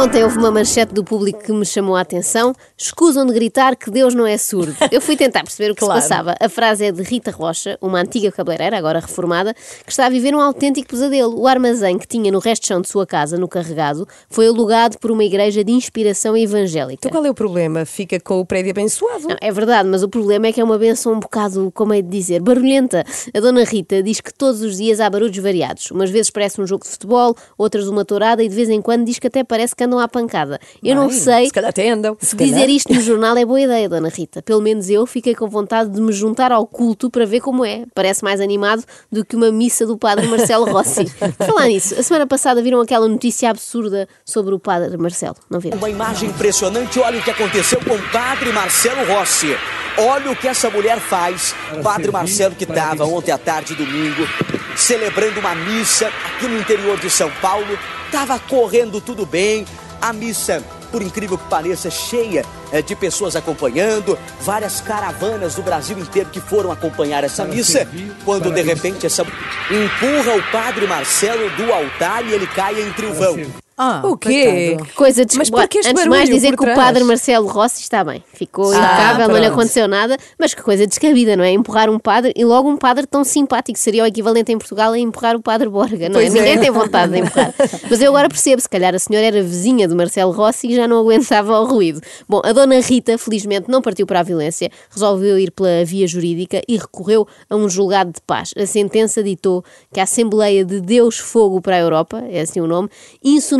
Ontem houve uma manchete do público que me chamou a atenção. Escusam de gritar que Deus não é surdo. Eu fui tentar perceber o que Claro. se passava. A frase é de Rita Rocha, uma antiga cabeleireira, agora reformada, que está a viver um autêntico pesadelo. O armazém que tinha no resto de chão de sua casa, no carregado, foi alugado por uma igreja de inspiração evangélica. Então qual é o problema? Fica com o prédio abençoado. Não, é verdade, mas o problema é que é uma benção um bocado, como é de dizer, barulhenta. A dona Rita diz que todos os dias há barulhos variados. Umas vezes parece um jogo de futebol, outras uma tourada e de vez em quando diz que até parece que andam à pancada. Eu não sei Se calhar até andam. se dizer isto no jornal é boa ideia, dona Rita. Pelo menos eu fiquei com vontade de me juntar ao culto para ver como é. Parece mais animado do que uma missa do padre Marcelo Rossi. Falar nisso, a semana passada viram aquela notícia absurda sobre o padre Marcelo, não viram? Uma imagem impressionante, olha o que aconteceu com o padre Marcelo Rossi. Olha o que essa mulher faz. Padre Marcelo que estava ontem à tarde, domingo, celebrando uma missa aqui no interior de São Paulo. Estava correndo tudo bem. A missa, por incrível que pareça, cheia eh, de pessoas acompanhando. Várias caravanas do Brasil inteiro que foram acompanhar essa missa. Quando de repente essa empurra o padre Marcelo do altar e ele cai em trilvão. Ah, o quê? Que Coisa de Mas por que este Antes de mais dizer por que o padre Marcelo Rossi está bem. Ficou Ah, impecável, não lhe aconteceu nada, mas que coisa descabida, não é? Empurrar um padre e logo um padre tão simpático. Seria o equivalente em Portugal a empurrar o padre Borga, não é? Pois é. Ninguém tem vontade de empurrar. Mas eu agora percebo, se calhar a senhora era vizinha do Marcelo Rossi e já não aguentava o ruído. Bom, a dona Rita, felizmente, não partiu para a violência, resolveu ir pela via jurídica e recorreu a um julgado de paz. A sentença ditou que a Assembleia de Deus Fogo para a Europa, é assim o nome,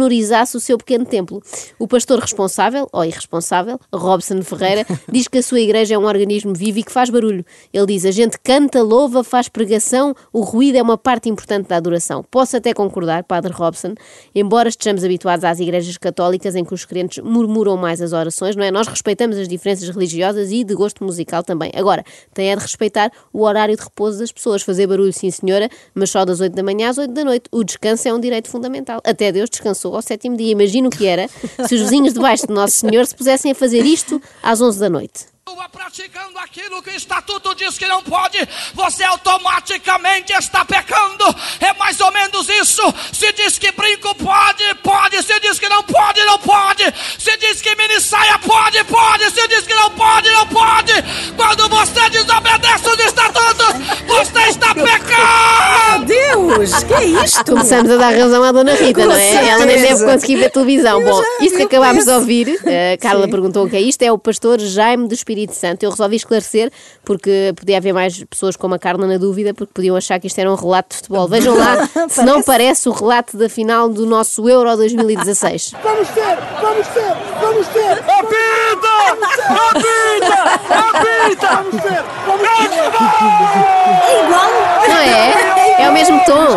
insonorizasse o seu pequeno templo. O pastor responsável, ou irresponsável, Robson Ferreira, diz que a sua igreja é um organismo vivo e que faz barulho. Ele diz: a gente canta, louva, faz pregação, o ruído é uma parte importante da adoração. Posso até concordar, Padre Robson, embora estejamos habituados às igrejas católicas em que os crentes murmuram mais as orações, não é? Nós respeitamos as diferenças religiosas e de gosto musical também. Agora, tem é de respeitar o horário de repouso das pessoas. Fazer barulho, sim senhora, mas só das 8 da manhã às 8 da noite. O descanso é um direito fundamental. Até Deus descansou ao sétimo dia. Imagino que era se os vizinhos debaixo de Nosso Senhor se pusessem a fazer isto às 11 da noite. Praticando aquilo que o estatuto diz que não pode, você automaticamente está pecando. É mais ou menos isso. Se diz que brinco pode. Deus, que é isto? Começamos a dar razão à Dona Rita, Com não é? Ela nem deve certeza. conseguir ver televisão. Eu Bom, já- isto que acabámos de ouvir, a Carla Sim. perguntou o que é isto, é o pastor Jaime do Espírito Santo. Eu resolvi esclarecer porque podia haver mais pessoas como a Carla na dúvida, porque podiam achar que isto era um relato de futebol. Vejam lá se não parece o relato da final do nosso Euro 2016. Vamos ter, vamos ter, vamos ter! Apita! Apita! Apita! Vamos ter, vamos ter! Não é? É o mesmo tom.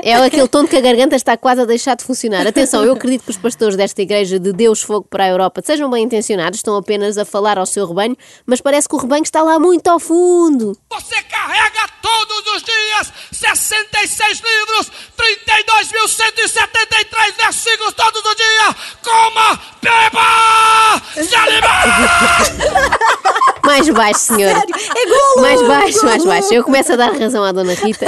É aquele tom de que a garganta está quase a deixar de funcionar. Atenção, eu acredito que os pastores desta igreja de Deus Fogo para a Europa sejam bem intencionados, estão apenas a falar ao seu rebanho, mas parece que o rebanho está lá muito ao fundo. Você carrega todos os dias 66 livros, 32.173 versículos todos os dias. Coma, beba, se alimente. Mais baixo, senhor. É golo! Mais baixo, Golo! mais baixo. Eu começo a dar razão à Dona Rita.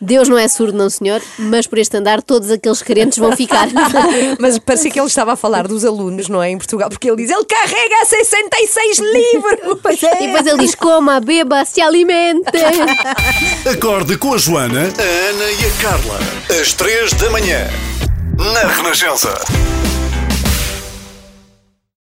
Deus não é surdo, não, senhor, mas por este andar todos aqueles crentes vão ficar. Mas parecia que ele estava a falar dos alunos, não é? Em Portugal, porque ele diz: ele carrega 66 livros! Pois é. E depois ele diz: coma, beba, se alimente. Acorde com a Joana, a Ana e a Carla. Às três da manhã. Na Renascença.